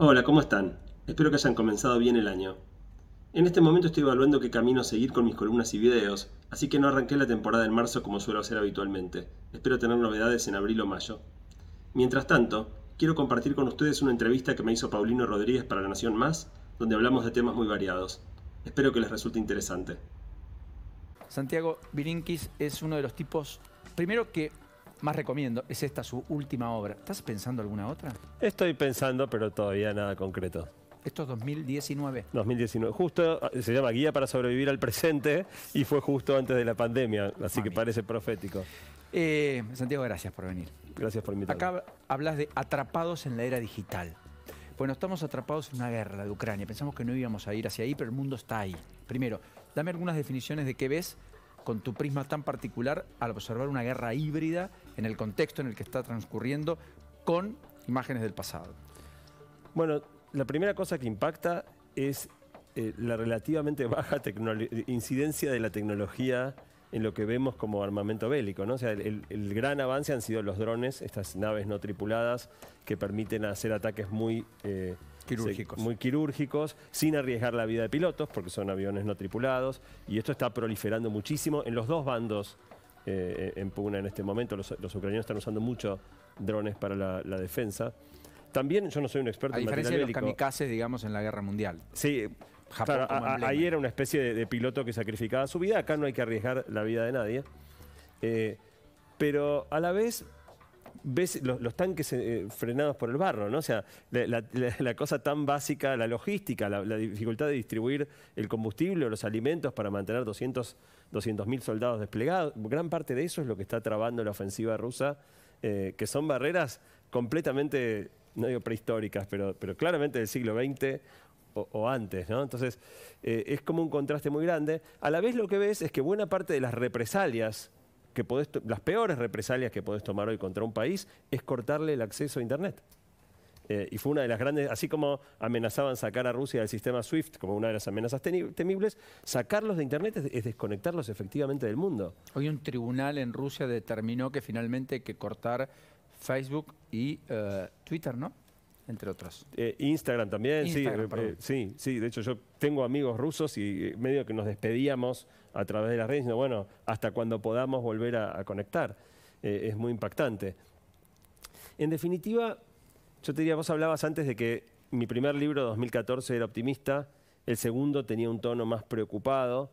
Hola, ¿cómo están? Espero que hayan comenzado bien el año. En este momento estoy evaluando qué camino seguir con mis columnas y videos, así que no arranqué la temporada en marzo como suelo hacer habitualmente. Espero tener novedades en abril o mayo. Mientras tanto, quiero compartir con ustedes una entrevista que me hizo Paulino Rodríguez para La Nación Más, donde hablamos de temas muy variados. Espero que les resulte interesante. Santiago Virinkis es uno de los tipos, primero que más recomiendo, es esta su última obra. ¿Estás pensando alguna otra? Estoy pensando, pero todavía nada concreto. Esto es 2019. 2019. Justo ah, se llama Guía para sobrevivir al presente y fue justo antes de la pandemia, así que parece profético. Eh, Santiago, gracias por venir. Gracias por invitarme. Acá hablas de atrapados en la era digital. Bueno, estamos atrapados en una guerra, de Ucrania. Pensamos que no íbamos a ir hacia ahí, pero el mundo está ahí. Primero, dame algunas definiciones de qué ves con tu prisma tan particular al observar una guerra híbrida en el contexto en el que está transcurriendo con imágenes del pasado. Bueno, la primera cosa que impacta es eh, la relativamente baja incidencia de la tecnología en lo que vemos como armamento bélico. ¿no? O sea, el, gran avance han sido los drones, estas naves no tripuladas que permiten hacer ataques muy, eh, quirúrgicos. muy quirúrgicos, sin arriesgar la vida de pilotos, porque son aviones no tripulados. Y esto está proliferando muchísimo en los dos bandos eh, en Pugna en este momento. Los, ucranianos están usando mucho drones para la, defensa. También, yo no soy un experto en diferencia de los kamikazes, digamos, en la guerra mundial. Sí, ahí era una especie de, piloto que sacrificaba su vida. Acá no hay que arriesgar la vida de nadie. Eh, pero a la vez ves los, tanques eh, frenados por el barro, ¿no? O sea, la, cosa tan básica, la logística, la, dificultad de distribuir el combustible o los alimentos para mantener 200 mil soldados desplegados, gran parte de eso es lo que está trabando la ofensiva rusa, eh, que son barreras completamente, no digo prehistóricas, pero, pero claramente del siglo XX o, antes, ¿no? Entonces, eh, es como un contraste muy grande. A la vez lo que ves es que buena parte de las represalias las peores represalias que podés tomar hoy contra un país es cortarle el acceso a Internet. Eh, y fue una de las grandes, así como amenazaban sacar a Rusia del sistema SWIFT como una de las amenazas temibles, sacarlos de Internet es, desconectarlos efectivamente del mundo. Hoy un tribunal en Rusia determinó que finalmente hay que cortar Facebook y eh, Twitter, ¿no? Entre otros. Eh, Instagram también, sí, eh, sí, sí. De hecho, yo tengo amigos rusos y eh, medio que nos despedíamos a través de las redes, diciendo, bueno, hasta cuando podamos volver a, conectar. es muy impactante. En definitiva, yo te diría, vos hablabas antes de que mi primer libro, 2014, era optimista, el segundo tenía un tono más preocupado,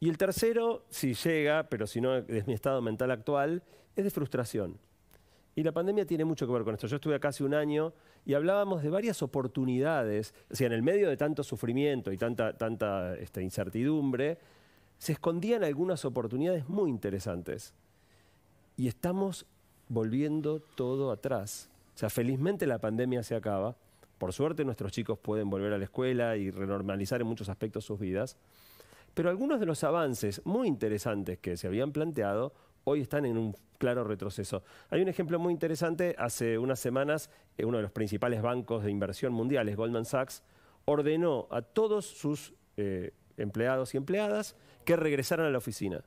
y el tercero, si llega, pero si no es mi estado mental actual, es de frustración. Y la pandemia tiene mucho que ver con esto. Yo estuve casi un año y hablábamos de varias oportunidades. O sea, en el medio de tanto sufrimiento y tanta, tanta este, incertidumbre, se escondían algunas oportunidades muy interesantes. Y estamos volviendo todo atrás. O sea, felizmente la pandemia se acaba. Por suerte nuestros chicos pueden volver a la escuela y renormalizar en muchos aspectos sus vidas. Pero algunos de los avances muy interesantes que se habían planteado hoy están en un claro retroceso. Hay un ejemplo muy interesante, hace unas semanas eh, uno de los principales bancos de inversión mundiales, Goldman Sachs, ordenó a todos sus eh, empleados y empleadas que regresaran a la oficina.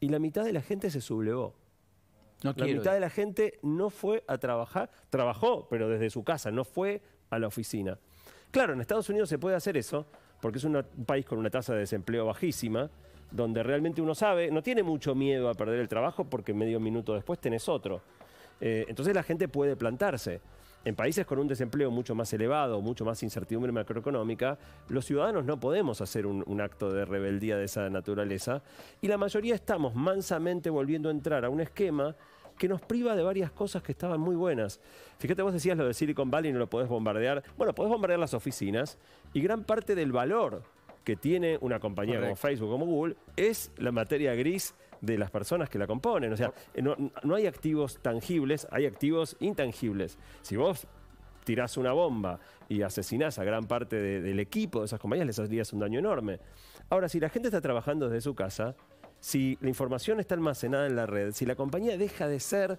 Y la mitad de la gente se sublevó. la mitad de la gente no fue a trabajar, trabajó, pero desde su casa, no fue a la oficina. Claro, en Estados Unidos se puede hacer eso, porque es un país con una tasa de desempleo bajísima, donde realmente uno sabe, no tiene mucho miedo a perder el trabajo porque medio minuto después tenés otro. Eh, entonces la gente puede plantarse. En países con un desempleo mucho más elevado, mucho más incertidumbre macroeconómica, los ciudadanos no podemos hacer un, acto de rebeldía de esa naturaleza y la mayoría estamos mansamente volviendo a entrar a un esquema que nos priva de varias cosas que estaban muy buenas. Fíjate, vos decías lo de Silicon Valley, no lo podés bombardear. Bueno, podés bombardear las oficinas y gran parte del valor que tiene una compañía como Facebook, como Google, es la materia gris de las personas que la componen. O sea, no, hay activos tangibles, hay activos intangibles. Si vos tirás una bomba y asesinás a gran parte del equipo de esas compañías, les harías un daño enorme. Ahora, si la gente está trabajando desde su casa, si la información está almacenada en la red, si la compañía deja de ser,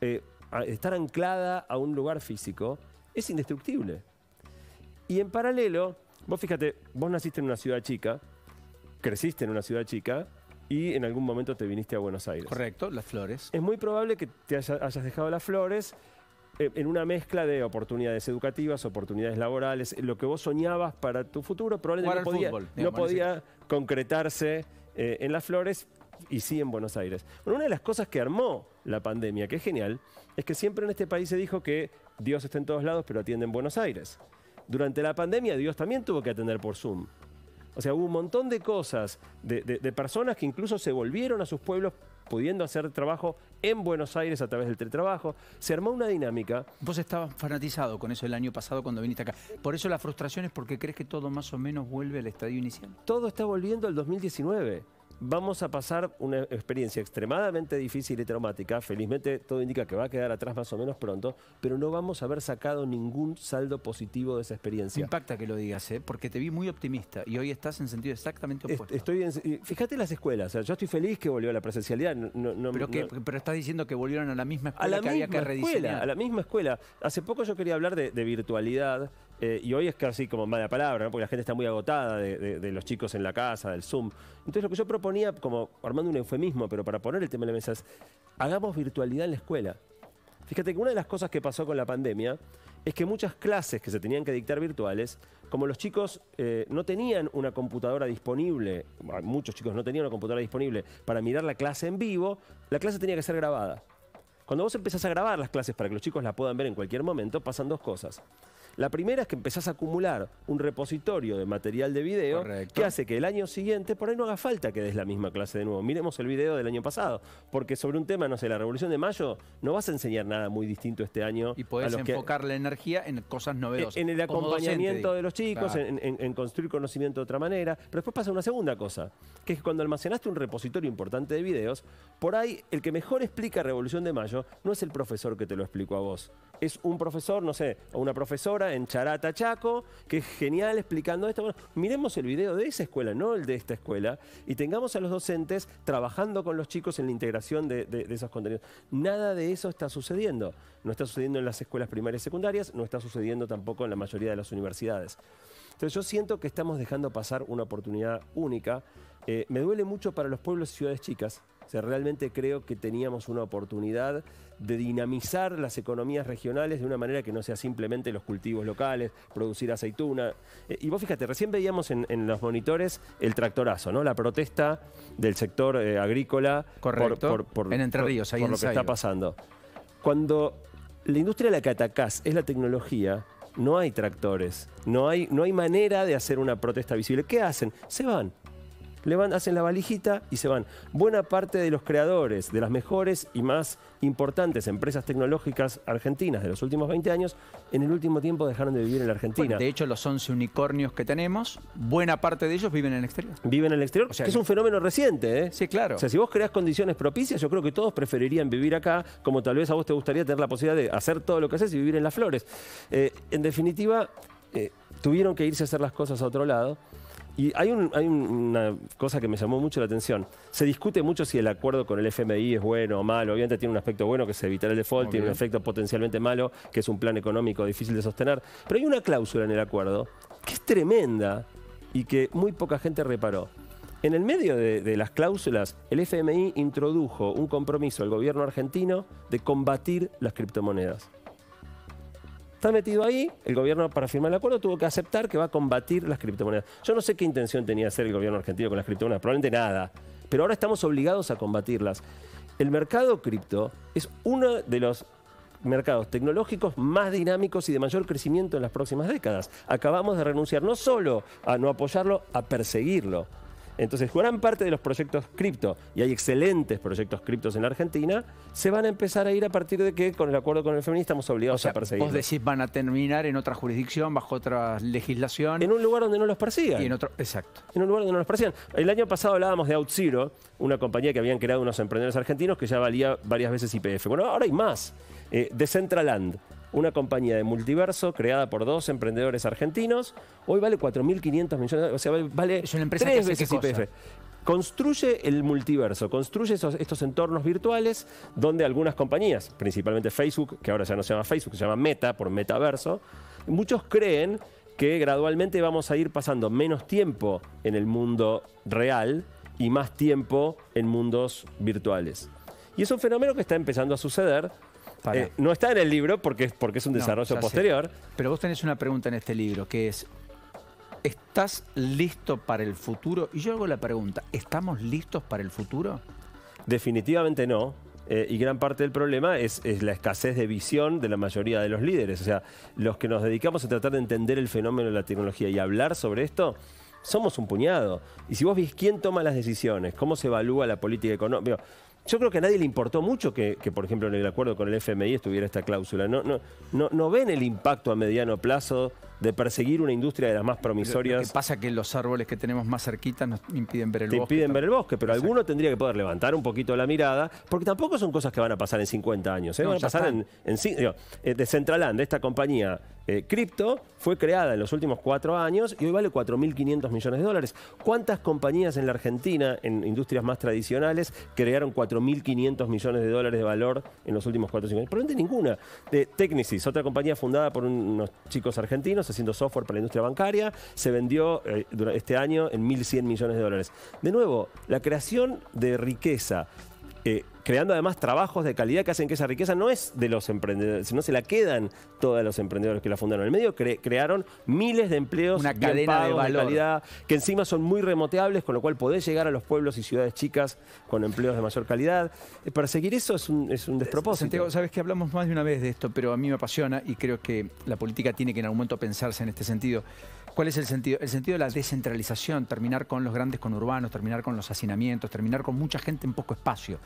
eh, estar anclada a un lugar físico, es indestructible. Y en paralelo, Vos fíjate, vos naciste en una ciudad chica, creciste en una ciudad chica y en algún momento te viniste a Buenos Aires. Correcto, las flores. Es muy probable que te hayas dejado las flores eh, en una mezcla de oportunidades educativas, oportunidades laborales, lo que vos soñabas para tu futuro probablemente no podía, no podía concretarse eh, en las flores y sí en Buenos Aires. Bueno, una de las cosas que armó la pandemia, que es genial, es que siempre en este país se dijo que Dios está en todos lados, pero atiende en Buenos Aires. Durante la pandemia Dios también tuvo que atender por Zoom. O sea, hubo un montón de cosas, de, personas que incluso se volvieron a sus pueblos pudiendo hacer trabajo en Buenos Aires a través del teletrabajo. Se armó una dinámica. Vos estabas fanatizado con eso el año pasado cuando viniste acá. Por eso la frustración es porque crees que todo más o menos vuelve al estadio inicial. Todo está volviendo al 2019 vamos a pasar una experiencia extremadamente difícil y traumática. Felizmente todo indica que va a quedar atrás más o menos pronto, pero no vamos a haber sacado ningún saldo positivo de esa experiencia. Me impacta que lo digas, ¿eh? porque te vi muy optimista y hoy estás en sentido exactamente opuesto. Estoy fíjate las escuelas, yo estoy feliz que volvió a la presencialidad. pero, estás diciendo que volvieron a la misma escuela que había que rediseñar. a la misma escuela. Hace poco yo quería hablar de, virtualidad. Eh, y hoy es casi como mala palabra, porque la gente está muy agotada de, los chicos en la casa, del Zoom. Entonces lo que yo proponía, como armando un eufemismo, pero para poner el tema en la mesa, es hagamos virtualidad en la escuela. Fíjate que una de las cosas que pasó con la pandemia es que muchas clases que se tenían que dictar virtuales, como los chicos eh, no tenían una computadora disponible, muchos chicos no tenían una computadora disponible para mirar la clase en vivo, la clase tenía que ser grabada. Cuando vos empezás a grabar las clases para que los chicos la puedan ver en cualquier momento, pasan dos cosas. La primera es que empezás a acumular un repositorio de material de video que hace que el año siguiente por ahí no haga falta que des la misma clase de nuevo. Miremos el video del año pasado, porque sobre un tema, no sé, la Revolución de Mayo, no vas a enseñar nada muy distinto este año. Y podés enfocar la energía en cosas novedosas. En el acompañamiento de los chicos, en, construir conocimiento de otra manera. Pero después pasa una segunda cosa, que es que cuando almacenaste un repositorio importante de videos, por ahí el que mejor explica Revolución de Mayo no es el profesor que te lo explicó a vos. Es un profesor, no sé, o una profesora en Charata Chaco, que es genial explicando esto. Miremos el video de esa escuela, no el de esta escuela, y tengamos a los docentes trabajando con los chicos en la integración de, esos contenidos. Nada de eso está sucediendo. No está sucediendo en las escuelas primarias y secundarias, no está sucediendo tampoco en la mayoría de las universidades. Entonces yo siento que estamos dejando pasar una oportunidad única. Eh, me duele mucho para los pueblos y ciudades chicas, o sea, realmente creo que teníamos una oportunidad de dinamizar las economías regionales de una manera que no sea simplemente los cultivos locales, producir aceituna. Eh, y vos fíjate, recién veíamos en, los monitores el tractorazo, ¿no? La protesta del sector eh, agrícola Correcto. Por, en Entre Ríos, por lo que está pasando. Cuando la industria a la que atacás es la tecnología, no hay tractores, no hay, no hay manera de hacer una protesta visible. ¿Qué hacen? Se van le van, hacen la valijita y se van. Buena parte de los creadores de las mejores y más importantes empresas tecnológicas argentinas de los últimos 20 años, en el último tiempo dejaron de vivir en la Argentina. de hecho, los 11 unicornios que tenemos, buena parte de ellos viven en el exterior. Viven en el exterior, o sea, que es un fenómeno reciente. ¿eh? Sí, claro. O sea, si vos creás condiciones propicias, yo creo que todos preferirían vivir acá, como tal vez a vos te gustaría tener la posibilidad de hacer todo lo que haces y vivir en las flores. Eh, en definitiva, eh, tuvieron que irse a hacer las cosas a otro lado. Y hay, una cosa que me llamó mucho la atención. Se discute mucho si el acuerdo con el FMI es bueno o malo. Obviamente tiene un aspecto bueno que es evitar el default, tiene un efecto potencialmente malo que es un plan económico difícil de sostener. Pero hay una cláusula en el acuerdo que es tremenda y que muy poca gente reparó. En el medio de, de, las cláusulas, el FMI introdujo un compromiso al gobierno argentino de combatir las criptomonedas está metido ahí, el gobierno para firmar el acuerdo tuvo que aceptar que va a combatir las criptomonedas. Yo no sé qué intención tenía hacer el gobierno argentino con las criptomonedas, probablemente nada, pero ahora estamos obligados a combatirlas. El mercado cripto es uno de los mercados tecnológicos más dinámicos y de mayor crecimiento en las próximas décadas. Acabamos de renunciar no solo a no apoyarlo, a perseguirlo. Entonces, gran parte de los proyectos cripto, y hay excelentes proyectos criptos en la Argentina, se van a empezar a ir a partir de que con el acuerdo con el feminista estamos obligados a perseguir. Vos decís van a terminar en otra jurisdicción, bajo otra legislación. En un lugar donde no los persigan. Y en otro, exacto. En un lugar donde no los persigan. El año pasado hablábamos de OutZero, una compañía que habían creado unos emprendedores argentinos que ya valía varias veces IPF. Bueno, ahora hay más. Eh, Decentraland, una compañía de multiverso creada por dos emprendedores argentinos. Hoy vale 4.500 millones, o sea, vale es una empresa tres veces IPF. Construye el multiverso, construye estos entornos virtuales donde algunas compañías, principalmente Facebook, que ahora ya no se llama Facebook, se llama Meta por metaverso, muchos creen que gradualmente vamos a ir pasando menos tiempo en el mundo real y más tiempo en mundos virtuales. Y es un fenómeno que está empezando a suceder Eh, no está en el libro porque, porque es un desarrollo posterior. Pero vos tenés una pregunta en este libro que es, ¿estás listo para el futuro? Y yo hago la pregunta, ¿estamos listos para el futuro? Definitivamente no. Eh, y gran parte del problema es, la escasez de visión de la mayoría de los líderes. O sea, los que nos dedicamos a tratar de entender el fenómeno de la tecnología y hablar sobre esto, somos un puñado. Y si vos ves quién toma las decisiones, cómo se evalúa la política económica, yo creo que a nadie le importó mucho que, por ejemplo, en el acuerdo con el FMI estuviera esta cláusula. No, no, no, ven el impacto a mediano plazo de perseguir una industria de las más promisorias. Lo que pasa que los árboles que tenemos más cerquita nos impiden ver el Te bosque. impiden ver el bosque, pero alguno tendría que poder levantar un poquito la mirada, porque tampoco son cosas que van a pasar en 50 años. ¿eh? van a pasar en, en, digo, eh, de Centraland, esta compañía eh, cripto, fue creada en los últimos cuatro años y hoy vale 4.500 millones de dólares. ¿Cuántas compañías en la Argentina, en industrias más tradicionales, crearon 4.500 millones de dólares de valor en los últimos cuatro o cinco años? Probablemente ninguna. De Technisys, otra compañía fundada por unos chicos argentinos haciendo software para la industria bancaria, se vendió eh, este año en 1.100 millones de dólares. De nuevo, la creación de riqueza eh, creando además trabajos de calidad que hacen que esa riqueza no es de los emprendedores, sino se la quedan todos los emprendedores que la fundaron. En el medio crearon miles de empleos Una cadena de, calidad, que encima son muy remoteables, con lo cual podés llegar a los pueblos y ciudades chicas con empleos de mayor calidad. Eh, para seguir eso es un, es un despropósito. Santiago, sabes que hablamos más de una vez de esto, pero a mí me apasiona y creo que la política tiene que en algún momento pensarse en este sentido. ¿Cuál es el sentido? El sentido de la descentralización, terminar con los grandes conurbanos, terminar con los hacinamientos, terminar con mucha gente en poco espacio.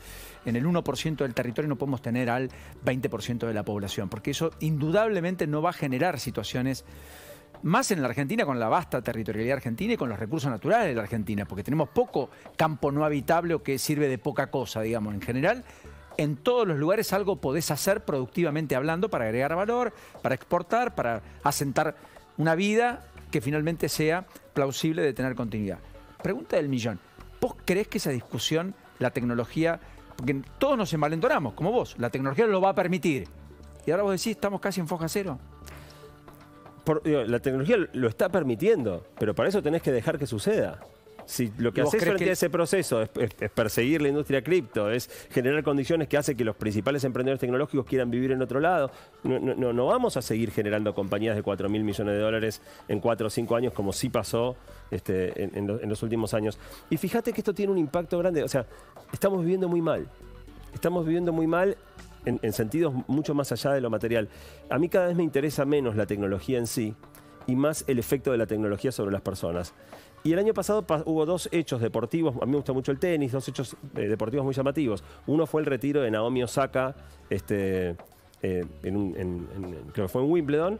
En el 1% del territorio no podemos tener al 20% de la población, porque eso indudablemente no va a generar situaciones más en la Argentina con la vasta territorialidad argentina y con los recursos naturales de la Argentina, porque tenemos poco campo no habitable o que sirve de poca cosa, digamos. En general, en todos los lugares algo podés hacer productivamente hablando para agregar valor, para exportar, para asentar una vida que finalmente sea plausible de tener continuidad. Pregunta del millón. ¿Vos crees que esa discusión, la tecnología, porque todos nos envalentonamos, como vos, la tecnología lo va a permitir? Y ahora vos decís, estamos casi en foja cero. la tecnología lo está permitiendo, pero para eso tenés que dejar que suceda. Si lo que haces frente ese proceso es, perseguir la industria cripto, es generar condiciones que hacen que los principales emprendedores tecnológicos quieran vivir en otro lado, no, vamos a seguir generando compañías de 4 mil millones de dólares en 4 o 5 años como sí pasó este, en, los últimos años. Y fíjate que esto tiene un impacto grande, o sea, estamos viviendo muy mal. Estamos viviendo muy mal en, en, sentidos mucho más allá de lo material. A mí cada vez me interesa menos la tecnología en sí y más el efecto de la tecnología sobre las personas. Y el año pasado hubo dos hechos deportivos, a mí me gusta mucho el tenis, dos hechos eh, deportivos muy llamativos. Uno fue el retiro de Naomi Osaka, este, eh, en, creo que fue en Wimbledon,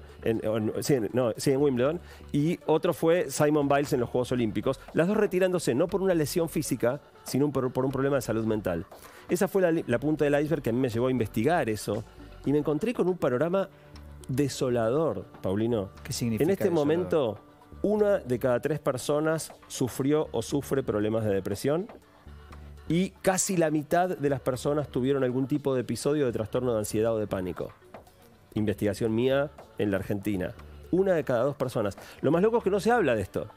sí, en Wimbledon, y otro fue Simon Biles en los Juegos Olímpicos, las dos retirándose no por una lesión física, sino por, un problema de salud mental. Esa fue la, la punta del iceberg que a mí me llevó a investigar eso, y me encontré con un panorama desolador, Paulino. ¿Qué significa En este momento una de cada tres personas sufrió o sufre problemas de depresión y casi la mitad de las personas tuvieron algún tipo de episodio de trastorno de ansiedad o de pánico. Investigación mía en la Argentina. Una de cada dos personas. Lo más loco es que no se habla de esto.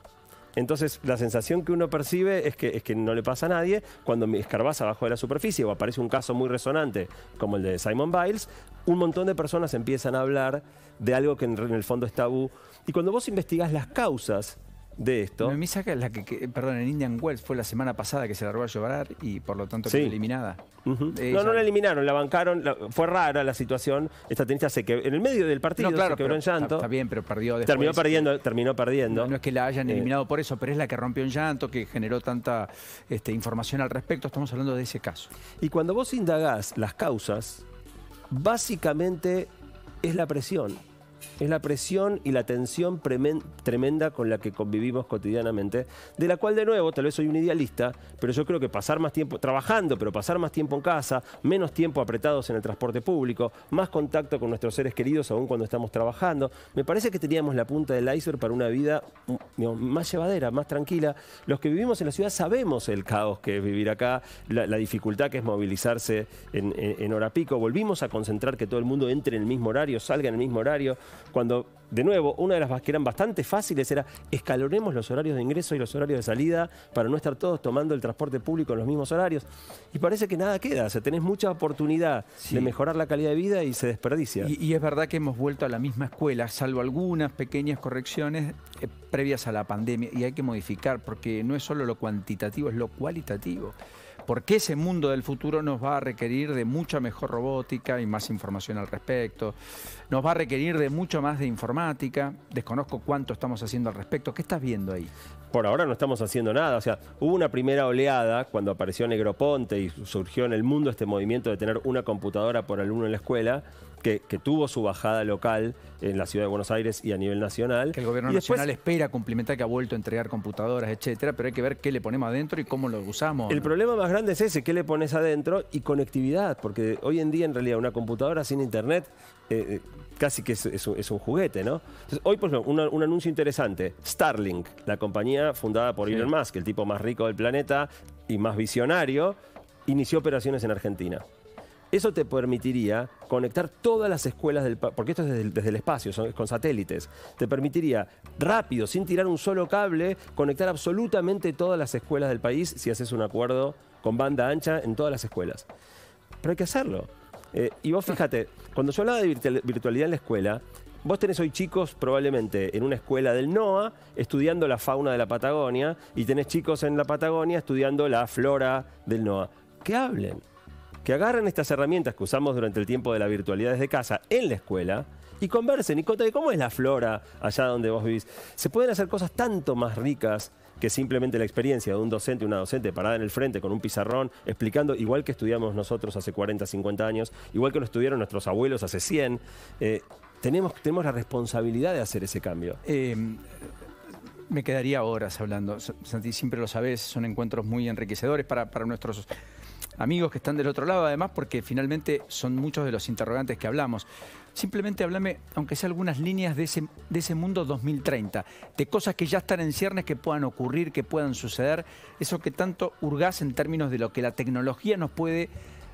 Entonces, la sensación que uno percibe es que, es que no le pasa a nadie. Cuando escarbas abajo de la superficie o aparece un caso muy resonante como el de Simon Biles, un montón de personas empiezan a hablar de algo que en el fondo es tabú. Y cuando vos investigás las causas de esto. Me saca la que, perdón, en Indian Wells fue la semana pasada que se largó a llorar y por lo tanto quedó eliminada. No, no la eliminaron, la bancaron, fue rara la situación. Esta tenista se que en el medio del partido se quebró en llanto. Está, bien, pero perdió después. Terminó perdiendo, terminó perdiendo. No, es que la hayan eh, eliminado por eso, pero es la que rompió en llanto, que generó tanta este, información al respecto. Estamos hablando de ese caso. Y cuando vos indagás las causas, básicamente es la presión. Es la presión y la tensión tremenda con la que convivimos cotidianamente, de la cual de nuevo, tal vez soy un idealista, pero yo creo que pasar más tiempo trabajando, pero pasar más tiempo en casa, menos tiempo apretados en el transporte público, más contacto con nuestros seres queridos aún cuando estamos trabajando, me parece que teníamos la punta del iceberg para una vida mm, más llevadera, más tranquila. Los que vivimos en la ciudad sabemos el caos que es vivir acá, la, dificultad que es movilizarse en hora pico. Volvimos a concentrar que todo el mundo entre en el mismo horario, salga en el mismo horario cuando de nuevo, una de las que eran bastante fáciles era escalonemos los horarios de ingreso y los horarios de salida para no estar todos tomando el transporte público en los mismos horarios. Y parece que nada queda, o sea, tenés mucha oportunidad de mejorar la calidad de vida y se desperdicia. Y, es verdad que hemos vuelto a la misma escuela, salvo algunas pequeñas correcciones eh, previas a la pandemia, y hay que modificar, porque no es solo lo cuantitativo, es lo cualitativo porque ese mundo del futuro nos va a requerir de mucha mejor robótica y más información al respecto. Nos va a requerir de mucho más de informática. Desconozco cuánto estamos haciendo al respecto. ¿Qué estás viendo ahí? Por ahora no estamos haciendo nada. O sea, hubo una primera oleada cuando apareció Negroponte y surgió en el mundo este movimiento de tener una computadora por alumno en la escuela que, tuvo su bajada local en la ciudad de Buenos Aires y a nivel nacional. Que el gobierno nacional espera cumplimentar que ha vuelto a entregar computadoras, etcétera, pero hay que ver qué le ponemos adentro y cómo lo usamos. El problema más grande es ese, qué le pones adentro y conectividad, porque hoy en día en realidad una computadora sin internet eh, eh, casi que es, un juguete, ¿no? hoy, por ejemplo, un anuncio interesante. Starlink, la compañía fundada por Elon Musk, el tipo más rico del planeta y más visionario, inició operaciones en Argentina. Eso te permitiría conectar todas las escuelas del porque esto es desde el, espacio, son, con satélites. Te permitiría rápido, sin tirar un solo cable, conectar absolutamente todas las escuelas del país si haces un acuerdo con banda ancha en todas las escuelas. Pero hay que hacerlo. Eh, y vos fíjate, cuando yo hablaba de virtualidad en la escuela, Vos tenés hoy chicos probablemente en una escuela del NOA estudiando la fauna de la Patagonia y tenés chicos en la Patagonia estudiando la flora del NOA. Que hablen, que agarren estas herramientas que usamos durante el tiempo de la virtualidad desde casa en la escuela y conversen y conten cómo es la flora allá donde vos vivís. Se pueden hacer cosas tanto más ricas que simplemente la experiencia de un docente, una docente parada en el frente con un pizarrón, explicando, igual que estudiamos nosotros hace 40, 50 años, igual que lo estudiaron nuestros abuelos hace 100, eh, tenemos, tenemos la responsabilidad de hacer ese cambio. Eh, me quedaría horas hablando. Santi, siempre lo sabes, son encuentros muy enriquecedores para, para nuestros amigos que están del otro lado, además, porque finalmente son muchos de los interrogantes que hablamos. Simplemente háblame, aunque sea algunas líneas de ese, de ese mundo 2030, de cosas que ya están en ciernes, que puedan ocurrir, que puedan suceder, eso que tanto hurgás en términos de lo que la tecnología nos puede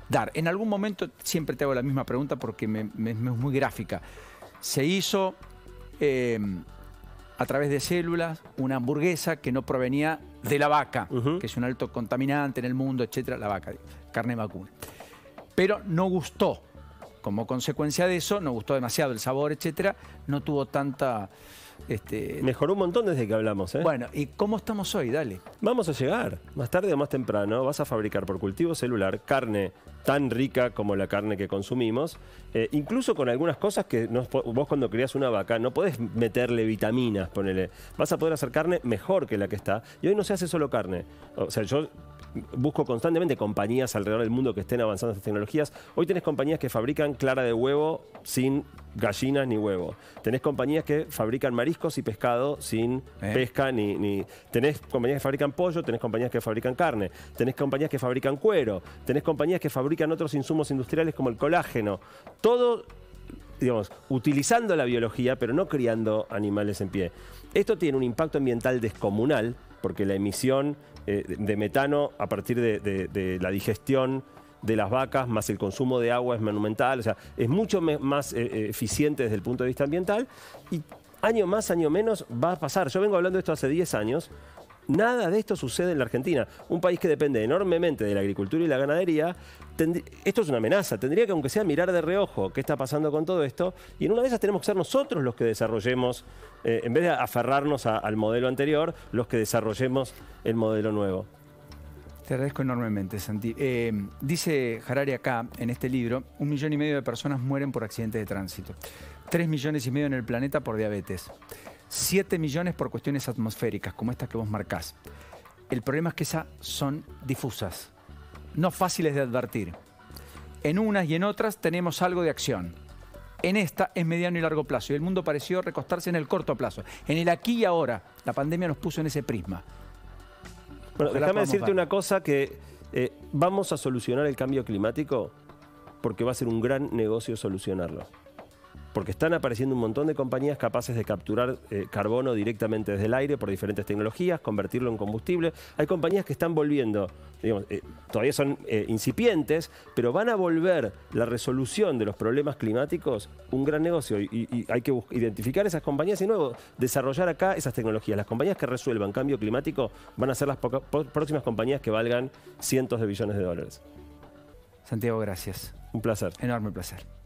dar. En algún momento, siempre te hago la misma pregunta porque me, es muy gráfica, se hizo... Eh, a través de células una hamburguesa que no provenía de la vaca, que es un alto contaminante en el mundo, etcétera, la vaca, carne vacuna. Pero no gustó. Como consecuencia de eso, no gustó demasiado el sabor, etcétera, no tuvo tanta este, Mejoró un montón desde que hablamos. ¿eh? Bueno, ¿y cómo estamos hoy? Dale. Vamos a llegar. Más tarde o más temprano vas a fabricar por cultivo celular carne tan rica como la carne que consumimos, eh, incluso con algunas cosas que vos cuando criás una vaca no podés meterle vitaminas, ponele. Vas a poder hacer carne mejor que la que está. Y hoy no se hace solo carne. O sea, yo busco constantemente compañías alrededor del mundo que estén avanzando estas tecnologías. Hoy tenés compañías que fabrican clara de huevo sin gallinas ni huevo. Tenés compañías que fabrican mariscos y pescado sin eh. pesca ni, ni, Tenés compañías que fabrican pollo, tenés compañías que fabrican carne, tenés compañías que fabrican cuero, tenés compañías que fabrican otros insumos industriales como el colágeno. Todo digamos, utilizando la biología, pero no criando animales en pie. Esto tiene un impacto ambiental descomunal, porque la emisión eh, de metano a partir de, la digestión de las vacas más el consumo de agua es monumental, o sea, es mucho más eh, eh, eficiente desde el punto de vista ambiental y año más, año menos va a pasar. Yo vengo hablando de esto hace 10 años Nada de esto sucede en la Argentina, un país que depende enormemente de la agricultura y la ganadería. Esto es una amenaza, tendría que aunque sea mirar de reojo qué está pasando con todo esto y en una de esas tenemos que ser nosotros los que desarrollemos, eh, en vez de aferrarnos al modelo anterior, los que desarrollemos el modelo nuevo. Te agradezco enormemente, Santi. Eh, dice Harari acá, en este libro, un millón y medio de personas mueren por accidentes de tránsito. Tres millones y medio en el planeta por diabetes. 7 millones por cuestiones atmosféricas, como estas que vos marcás. El problema es que esas son difusas, no fáciles de advertir. En unas y en otras tenemos algo de acción. En esta es mediano y largo plazo y el mundo pareció recostarse en el corto plazo. En el aquí y ahora, la pandemia nos puso en ese prisma. Bueno, déjame decirte una cosa que eh, vamos a solucionar el cambio climático porque va a ser un gran negocio solucionarlo porque están apareciendo un montón de compañías capaces de capturar eh, carbono directamente desde el aire por diferentes tecnologías, convertirlo en combustible. Hay compañías que están volviendo, digamos, eh, todavía son eh, incipientes, pero van a volver la resolución de los problemas climáticos un gran negocio y, hay que identificar esas compañías y luego desarrollar acá esas tecnologías. Las compañías que resuelvan cambio climático van a ser las próximas compañías que valgan cientos de billones de dólares. Santiago, gracias. Un placer. Enorme placer.